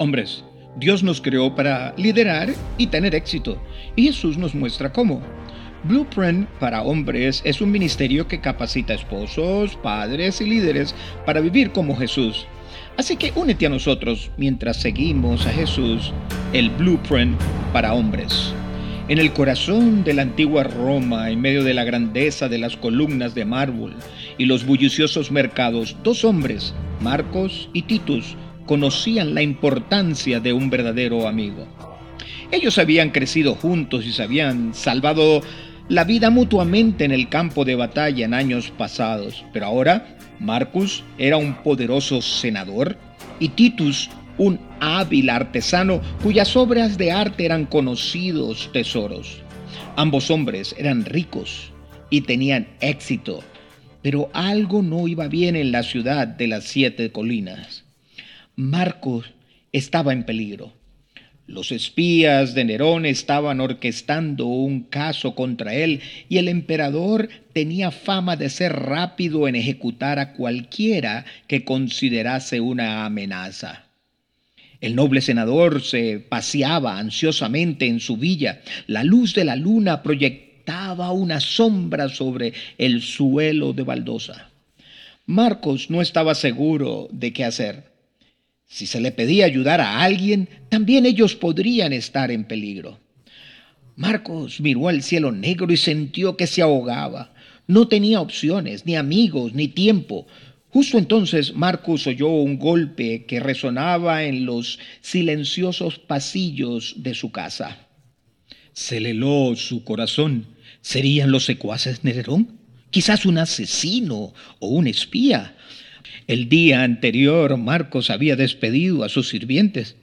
Hombres, Dios nos creó para liderar y tener éxito, y Jesús nos muestra cómo. Blueprint para Hombres es un ministerio que capacita esposos, padres y líderes para vivir como Jesús. Así que únete a nosotros mientras seguimos a Jesús, el Blueprint para Hombres. En el corazón de la antigua Roma, en medio de la grandeza de las columnas de mármol y los bulliciosos mercados, dos hombres, Marcos y Titus, conocían la importancia de un verdadero amigo. Ellos habían crecido juntos y se habían salvado la vida mutuamente en el campo de batalla en años pasados, pero ahora Marcus era un poderoso senador y Titus un hábil artesano cuyas obras de arte eran conocidos tesoros. Ambos hombres eran ricos y tenían éxito, pero algo no iba bien en la ciudad de las siete colinas. Marcos estaba en peligro. Los espías de Nerón estaban orquestando un caso contra él y el emperador tenía fama de ser rápido en ejecutar a cualquiera que considerase una amenaza. El noble senador se paseaba ansiosamente en su villa. La luz de la luna proyectaba una sombra sobre el suelo de baldosa. Marcos no estaba seguro de qué hacer. Si se le pedía ayudar a alguien, también ellos podrían estar en peligro. Marcos miró al cielo negro y sintió que se ahogaba. No tenía opciones, ni amigos, ni tiempo. Justo entonces Marcos oyó un golpe que resonaba en los silenciosos pasillos de su casa. Se le heló su corazón. ¿Serían los secuaces Nerón? Quizás un asesino o un espía. El día anterior Marcos había despedido a sus sirvientes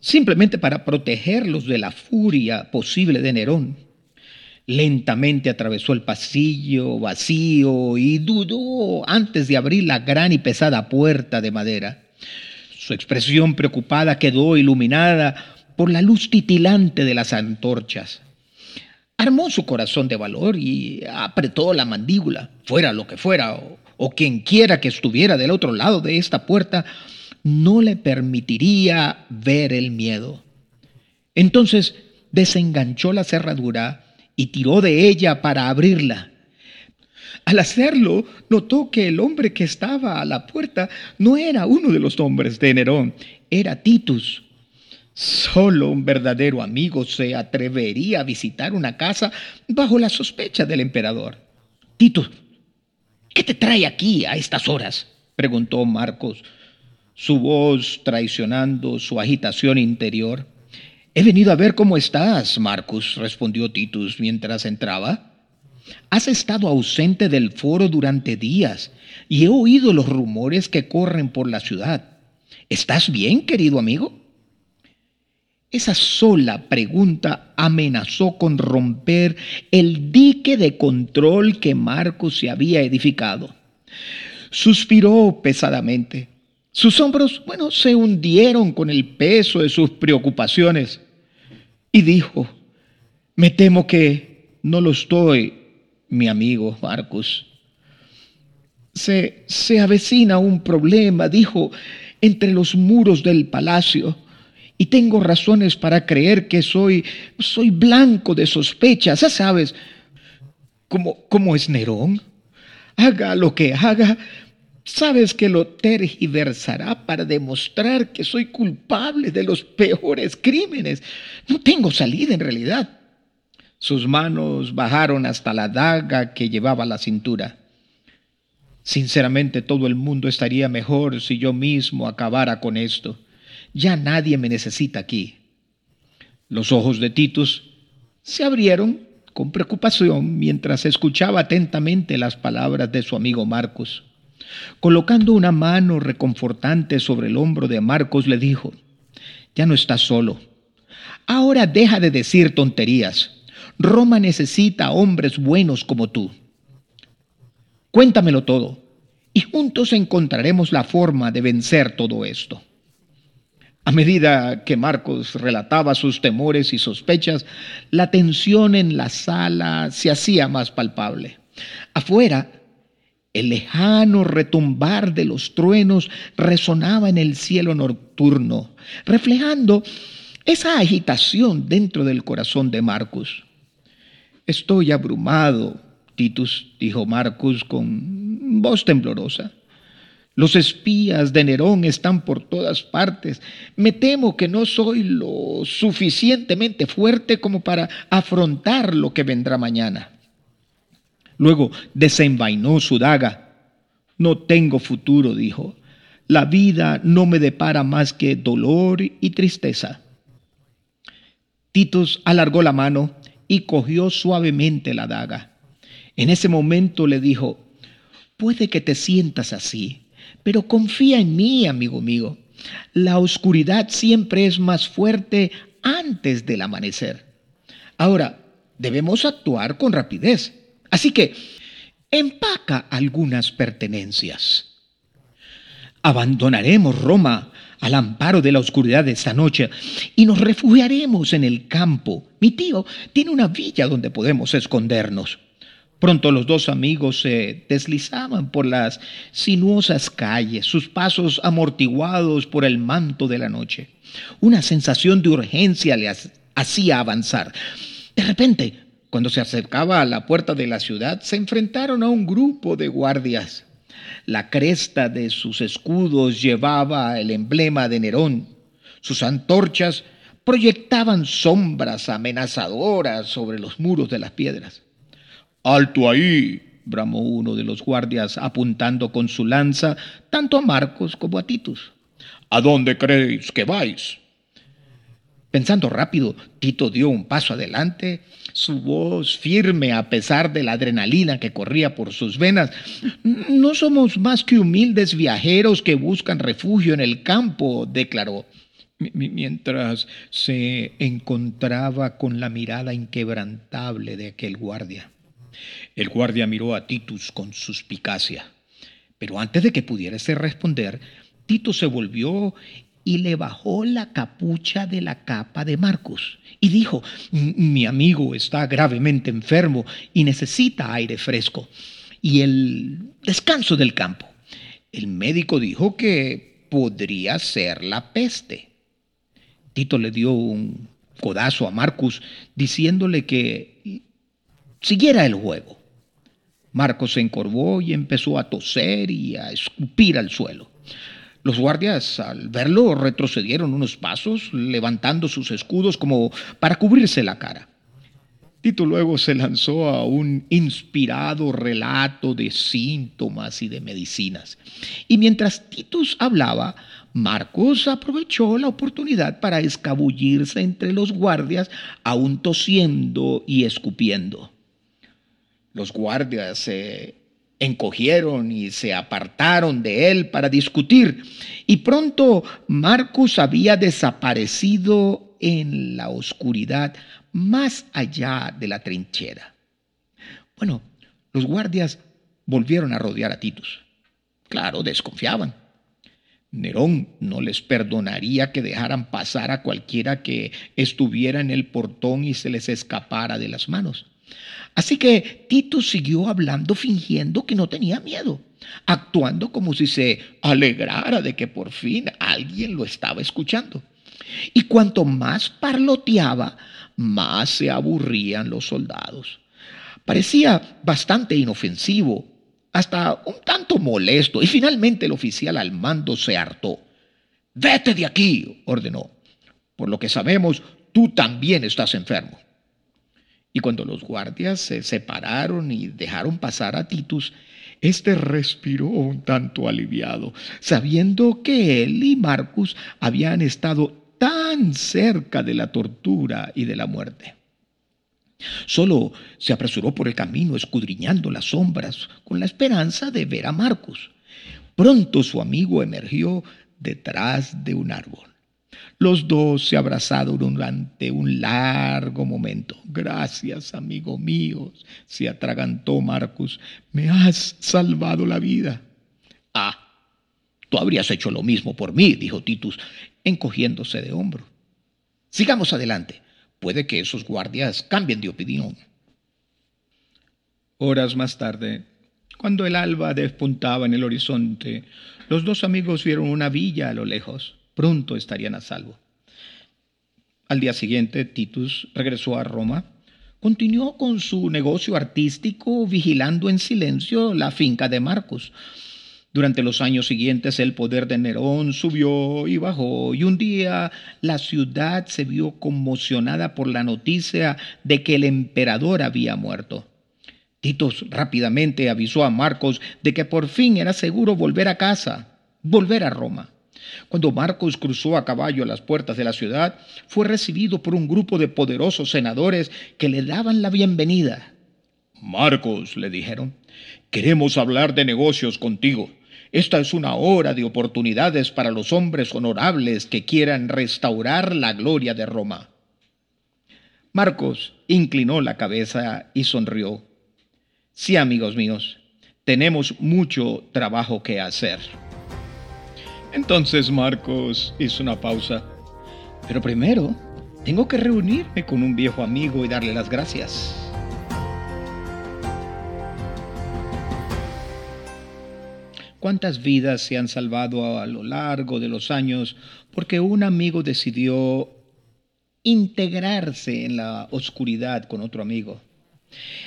simplemente para protegerlos de la furia posible de Nerón. Lentamente atravesó el pasillo vacío y dudó antes de abrir la gran y pesada puerta de madera. Su expresión preocupada quedó iluminada por la luz titilante de las antorchas. Armó su corazón de valor y apretó la mandíbula, fuera lo que fuera, quien quiera que estuviera del otro lado de esta puerta, no le permitiría ver el miedo. Entonces desenganchó la cerradura y tiró de ella para abrirla. Al hacerlo, notó que el hombre que estaba a la puerta no era uno de los hombres de Nerón, era Titus. Solo un verdadero amigo se atrevería a visitar una casa bajo la sospecha del emperador. Titus, ¿Qué te trae aquí a estas horas? preguntó Marcos, su voz traicionando su agitación interior. He venido a ver cómo estás, Marcus, respondió Titus mientras entraba. Has estado ausente del foro durante días y he oído los rumores que corren por la ciudad. ¿Estás bien, querido amigo? Esa sola pregunta amenazó con romper el dique de control que Marcos se había edificado. Suspiró pesadamente. Sus hombros, bueno, se hundieron con el peso de sus preocupaciones y dijo, me temo que no lo estoy, mi amigo Marcos. Se, se avecina un problema, dijo, entre los muros del palacio y tengo razones para creer que soy, soy blanco de sospechas, ya sabes, como, es Nerón. Haga lo que haga, sabes que lo tergiversará para demostrar que soy culpable de los peores crímenes. No tengo salida en realidad. Sus manos bajaron hasta la daga que llevaba a la cintura. Sinceramente todo el mundo estaría mejor si yo mismo acabara con esto. Ya nadie me necesita aquí. Los ojos de Titus se abrieron con preocupación mientras escuchaba atentamente las palabras de su amigo Marcos. Colocando una mano reconfortante sobre el hombro de Marcos, le dijo, ya no estás solo. Ahora deja de decir tonterías. Roma necesita hombres buenos como tú. Cuéntamelo todo y juntos encontraremos la forma de vencer todo esto. A medida que Marcos relataba sus temores y sospechas, la tensión en la sala se hacía más palpable. Afuera, El lejano retumbar de los truenos resonaba en el cielo nocturno, reflejando esa agitación dentro del corazón de Marcus. Estoy abrumado, Titus, dijo Marcus con voz temblorosa. Los espías de Nerón están por todas partes. Me temo que no soy lo suficientemente fuerte como para afrontar lo que vendrá mañana. Luego desenvainó su daga. No tengo futuro, dijo. La vida no me depara más que dolor y tristeza. Titus alargó la mano y cogió suavemente la daga. En ese momento le dijo, puede que te sientas así, pero confía en mí, amigo mío. La oscuridad siempre es más fuerte antes del amanecer. Ahora, debemos actuar con rapidez. Así que empaca algunas pertenencias. Abandonaremos Roma al amparo de la oscuridad de esta noche y nos refugiaremos en el campo. Mi tío tiene una villa donde podemos escondernos. Pronto los dos amigos se deslizaban por las sinuosas calles, sus pasos amortiguados por el manto de la noche. Una sensación de urgencia le hacía avanzar. De repente, cuando se acercaba a la puerta de la ciudad, se enfrentaron a un grupo de guardias. La cresta de sus escudos llevaba el emblema de Nerón. Sus antorchas proyectaban sombras amenazadoras sobre los muros de las piedras. Alto ahí, bramó uno de los guardias apuntando con su lanza tanto a Marcos como a Titus. ¿A dónde creéis que vais? Pensando rápido, Tito dio un paso adelante, su voz firme a pesar de la adrenalina que corría por sus venas. No somos más que humildes viajeros que buscan refugio en el campo, declaró, mientras se encontraba con la mirada inquebrantable de aquel guardia. El guardia miró a Titus con suspicacia, pero antes de que pudiese responder, Tito se volvió y le bajó la capucha de la capa de Marcos y dijo, mi amigo está gravemente enfermo y necesita aire fresco y el descanso del campo. El médico dijo que podría ser la peste. Tito le dio un codazo a Marcos diciéndole que siguiera el juego. Marcos se encorvó y empezó a toser y a escupir al suelo. Los guardias, al verlo, retrocedieron unos pasos, levantando sus escudos como para cubrirse la cara. Tito luego se lanzó a un inspirado relato de síntomas y de medicinas. Y mientras Titus hablaba, Marcos aprovechó la oportunidad para escabullirse entre los guardias, aún tosiendo y escupiendo. Los guardias se encogieron y se apartaron de él para discutir. Y pronto Marcus había desaparecido en la oscuridad más allá de la trinchera. Bueno, los guardias volvieron a rodear a Titus. Claro, desconfiaban. Nerón no les perdonaría que dejaran pasar a cualquiera que estuviera en el portón y se les escapara de las manos. Así que Tito siguió hablando fingiendo que no tenía miedo, actuando como si se alegrara de que por fin alguien lo estaba escuchando. Y cuanto más parloteaba, más se aburrían los soldados. Parecía bastante inofensivo, hasta un tanto molesto, y finalmente el oficial al mando se hartó. Vete de aquí, ordenó. Por lo que sabemos, tú también estás enfermo. Y cuando los guardias se separaron y dejaron pasar a Titus, éste respiró un tanto aliviado, sabiendo que él y Marcus habían estado tan cerca de la tortura y de la muerte. Solo se apresuró por el camino escudriñando las sombras con la esperanza de ver a Marcus. Pronto su amigo emergió detrás de un árbol. Los dos se abrazaron durante un largo momento. Gracias, amigo mío, se atragantó Marcus. Me has salvado la vida. Ah, tú habrías hecho lo mismo por mí, dijo Titus, encogiéndose de hombro. Sigamos adelante. Puede que esos guardias cambien de opinión. Horas más tarde, Cuando el alba despuntaba en el horizonte, los dos amigos vieron una villa a lo lejos. Pronto estarían a salvo. Al día siguiente, Titus regresó a Roma. Continuó con su negocio artístico, vigilando en silencio la finca de Marcos. Durante los años siguientes el poder de Nerón subió y bajó y un día la ciudad se vio conmocionada por la noticia de que el emperador había muerto. Titus rápidamente avisó a Marcos de que por fin era seguro volver a casa, volver a Roma. Cuando Marcos cruzó a caballo las puertas de la ciudad, fue recibido por un grupo de poderosos senadores que le daban la bienvenida. Marcos, le dijeron, queremos hablar de negocios contigo. Esta es una hora de oportunidades para los hombres honorables que quieran restaurar la gloria de Roma. Marcos inclinó la cabeza y sonrió. Sí, amigos míos, tenemos mucho trabajo que hacer. Entonces Marcos hizo una pausa. Pero primero, tengo que reunirme con un viejo amigo y darle las gracias. ¿Cuántas vidas se han salvado a lo largo de los años porque un amigo decidió integrarse en la oscuridad con otro amigo?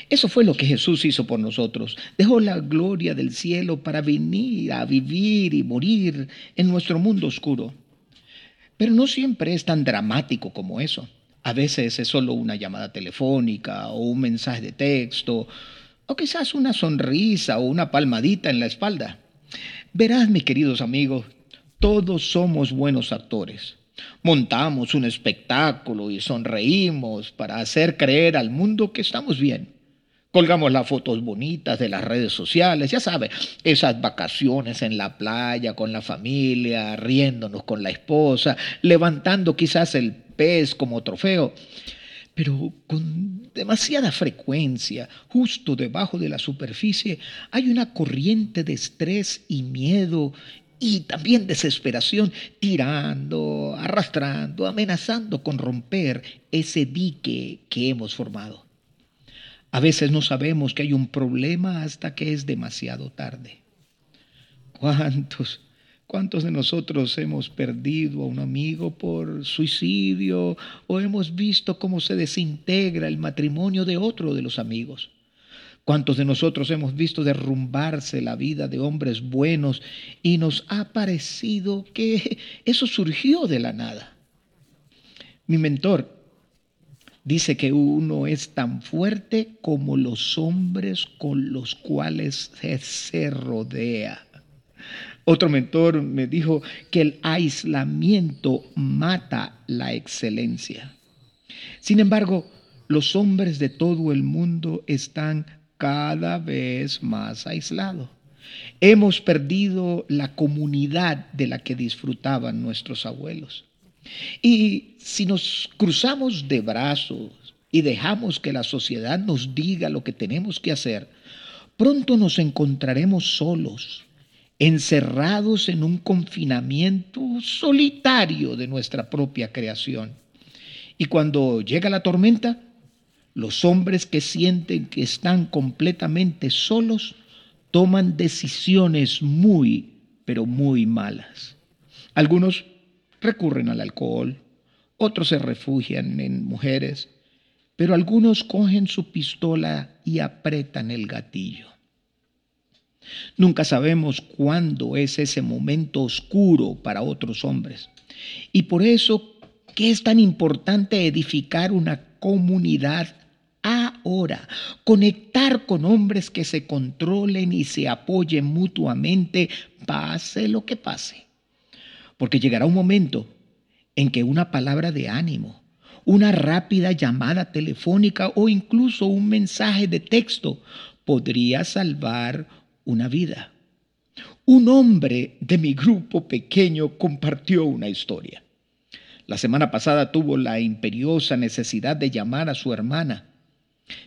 Eso fue lo que Jesús hizo por nosotros. Dejó la gloria del cielo para venir a vivir y morir en nuestro mundo oscuro. Pero no siempre es tan dramático como eso. A veces es solo una llamada telefónica o un mensaje de texto o quizás una sonrisa o una palmadita en la espalda. Verás, mis queridos amigos, todos somos buenos actores. Montamos un espectáculo y sonreímos para hacer creer al mundo que estamos bien. Colgamos las fotos bonitas de las redes sociales, ya sabe, esas vacaciones en la playa con la familia, riéndonos con la esposa, levantando quizás el pez como trofeo. Pero con demasiada frecuencia, justo debajo de la superficie, hay una corriente de estrés y miedo y también desesperación, tirando, arrastrando, amenazando con romper ese dique que hemos formado. A veces no sabemos que hay un problema hasta que es demasiado tarde. ¿Cuántos, cuántos de nosotros hemos perdido a un amigo por suicidio o hemos visto cómo se desintegra el matrimonio de otro de los amigos? ¿Cuántos de nosotros hemos visto derrumbarse la vida de hombres buenos y nos ha parecido que eso surgió de la nada? Mi mentor dice que uno es tan fuerte como los hombres con los cuales se rodea. Otro mentor me dijo que el aislamiento mata la excelencia. Sin embargo, los hombres de todo el mundo están cada vez más aislado. Hemos perdido la comunidad de la que disfrutaban nuestros abuelos. Y si nos cruzamos de brazos y dejamos que la sociedad nos diga lo que tenemos que hacer, pronto nos encontraremos solos, encerrados en un confinamiento solitario de nuestra propia creación. Y cuando llega la tormenta, los hombres que sienten que están completamente solos toman decisiones muy, pero muy malas. Algunos recurren al alcohol, otros se refugian en mujeres, pero algunos cogen su pistola y apretan el gatillo. Nunca sabemos cuándo es ese momento oscuro para otros hombres. Y por eso, ¿qué es tan importante edificar una comunidad ahora, conectar con hombres que se controlen y se apoyen mutuamente, pase lo que pase. Porque llegará un momento en que una palabra de ánimo, una rápida llamada telefónica o incluso un mensaje de texto podría salvar una vida. Un hombre de mi grupo pequeño compartió una historia. La semana pasada tuvo la imperiosa necesidad de llamar a su hermana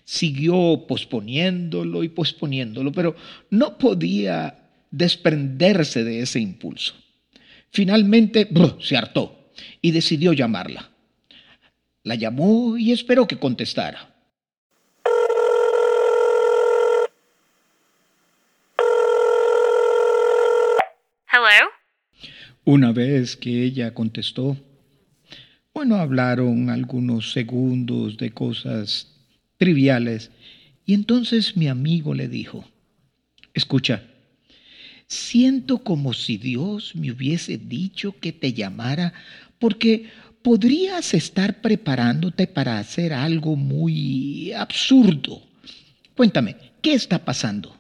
Siguió posponiéndolo y posponiéndolo, pero no podía desprenderse de ese impulso. Finalmente se hartó y decidió llamarla. La llamó y esperó que contestara. Hello. Una vez que ella contestó, bueno, hablaron algunos segundos de cosas triviales y entonces mi amigo le dijo, escucha, siento como si Dios me hubiese dicho que te llamara porque podrías estar preparándote para hacer algo muy absurdo. Cuéntame, ¿qué está pasando?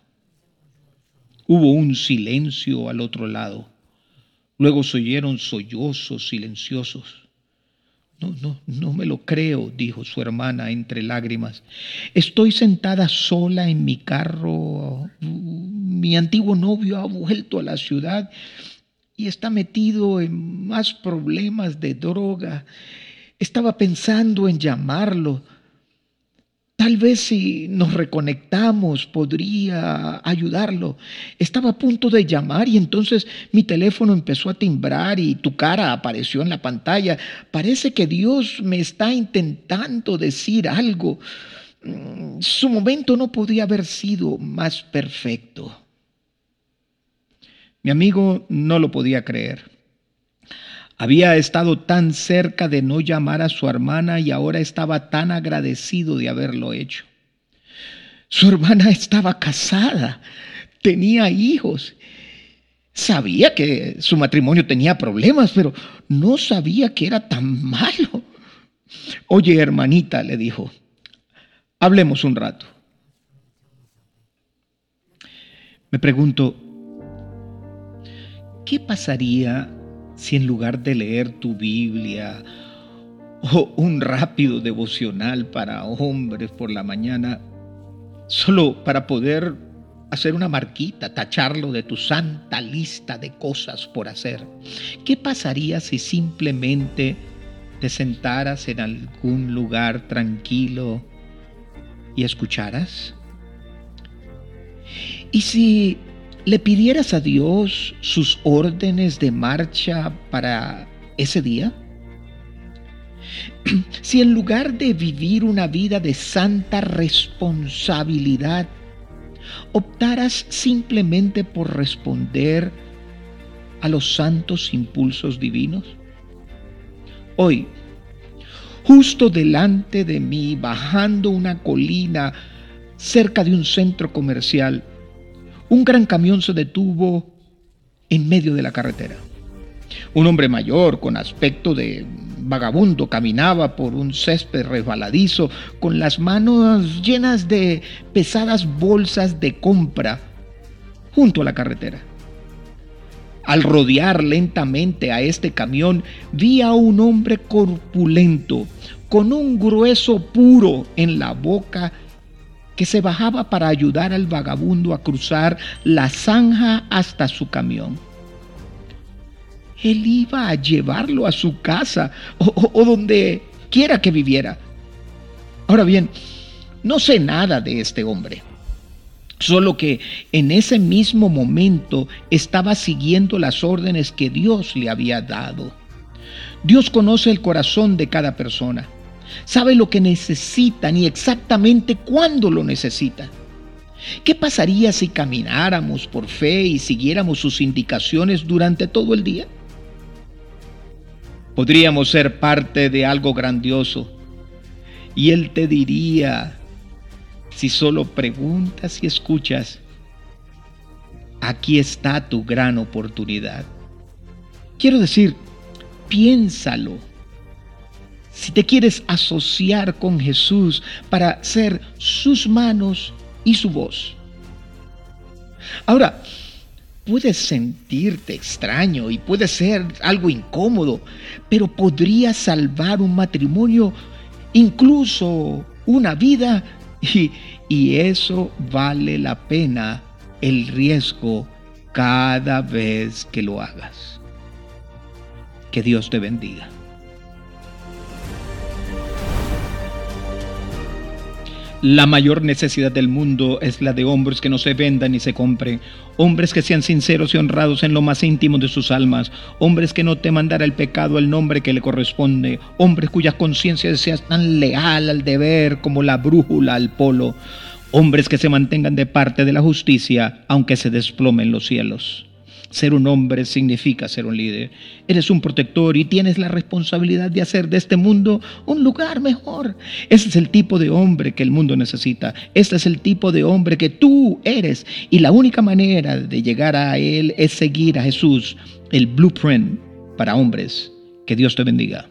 Hubo un silencio al otro lado. Luego se oyeron sollozos silenciosos. No, no, no me lo creo, dijo su hermana entre lágrimas. Estoy sentada sola en mi carro. Mi antiguo novio ha vuelto a la ciudad y está metido en más problemas de droga. Estaba pensando en llamarlo Tal vez si nos reconectamos podría ayudarlo. Estaba a punto de llamar y entonces mi teléfono empezó a timbrar y tu cara apareció en la pantalla. Parece que Dios me está intentando decir algo. Mm, su momento no podía haber sido más perfecto. Mi amigo no lo podía creer. Había estado tan cerca de no llamar a su hermana y ahora estaba tan agradecido de haberlo hecho. Su hermana estaba casada, tenía hijos. Sabía que su matrimonio tenía problemas, pero no sabía que era tan malo. Oye, hermanita, le dijo, hablemos un rato. Me pregunto, ¿qué pasaría si en lugar de leer tu Biblia o un rápido devocional para hombres por la mañana, solo para poder hacer una marquita, tacharlo de tu santa lista de cosas por hacer, ¿qué pasaría si simplemente te sentaras en algún lugar tranquilo y escucharas? ¿Y si le pidieras a Dios sus órdenes de marcha para ese día? Si en lugar de vivir una vida de santa responsabilidad, optaras simplemente por responder a los santos impulsos divinos? Hoy, justo delante de mí, bajando una colina cerca de un centro comercial, un gran camión se detuvo en medio de la carretera. Un hombre mayor, con aspecto de vagabundo, caminaba por un césped resbaladizo, con las manos llenas de pesadas bolsas de compra, junto a la carretera. Al rodear lentamente a este camión, vi a un hombre corpulento, con un grueso puro en la boca que se bajaba para ayudar al vagabundo a cruzar la zanja hasta su camión. Él iba a llevarlo a su casa o, donde quiera que viviera. Ahora bien, no sé nada de este hombre. Solo que en ese mismo momento estaba siguiendo las órdenes que Dios le había dado. Dios conoce el corazón de cada persona sabe lo que necesitan y exactamente cuándo lo necesitan. ¿Qué pasaría si camináramos por fe y siguiéramos sus indicaciones durante todo el día? Podríamos ser parte de algo grandioso y Él te diría, si solo preguntas y escuchas, aquí está tu gran oportunidad. Quiero decir, piénsalo si te quieres asociar con Jesús para ser sus manos y su voz. Ahora, puedes sentirte extraño y puede ser algo incómodo, pero podría salvar un matrimonio, incluso una vida, y, y eso vale la pena el riesgo cada vez que lo hagas. Que Dios te bendiga. La mayor necesidad del mundo es la de hombres que no se vendan ni se compren, hombres que sean sinceros y honrados en lo más íntimo de sus almas, hombres que no teman dar el pecado al nombre que le corresponde, hombres cuya conciencia sea tan leal al deber como la brújula al polo, hombres que se mantengan de parte de la justicia aunque se desplomen los cielos. Ser un hombre significa ser un líder. Eres un protector y tienes la responsabilidad de hacer de este mundo un lugar mejor. Ese es el tipo de hombre que el mundo necesita. Este es el tipo de hombre que tú eres. Y la única manera de llegar a él es seguir a Jesús, el blueprint para hombres. Que Dios te bendiga.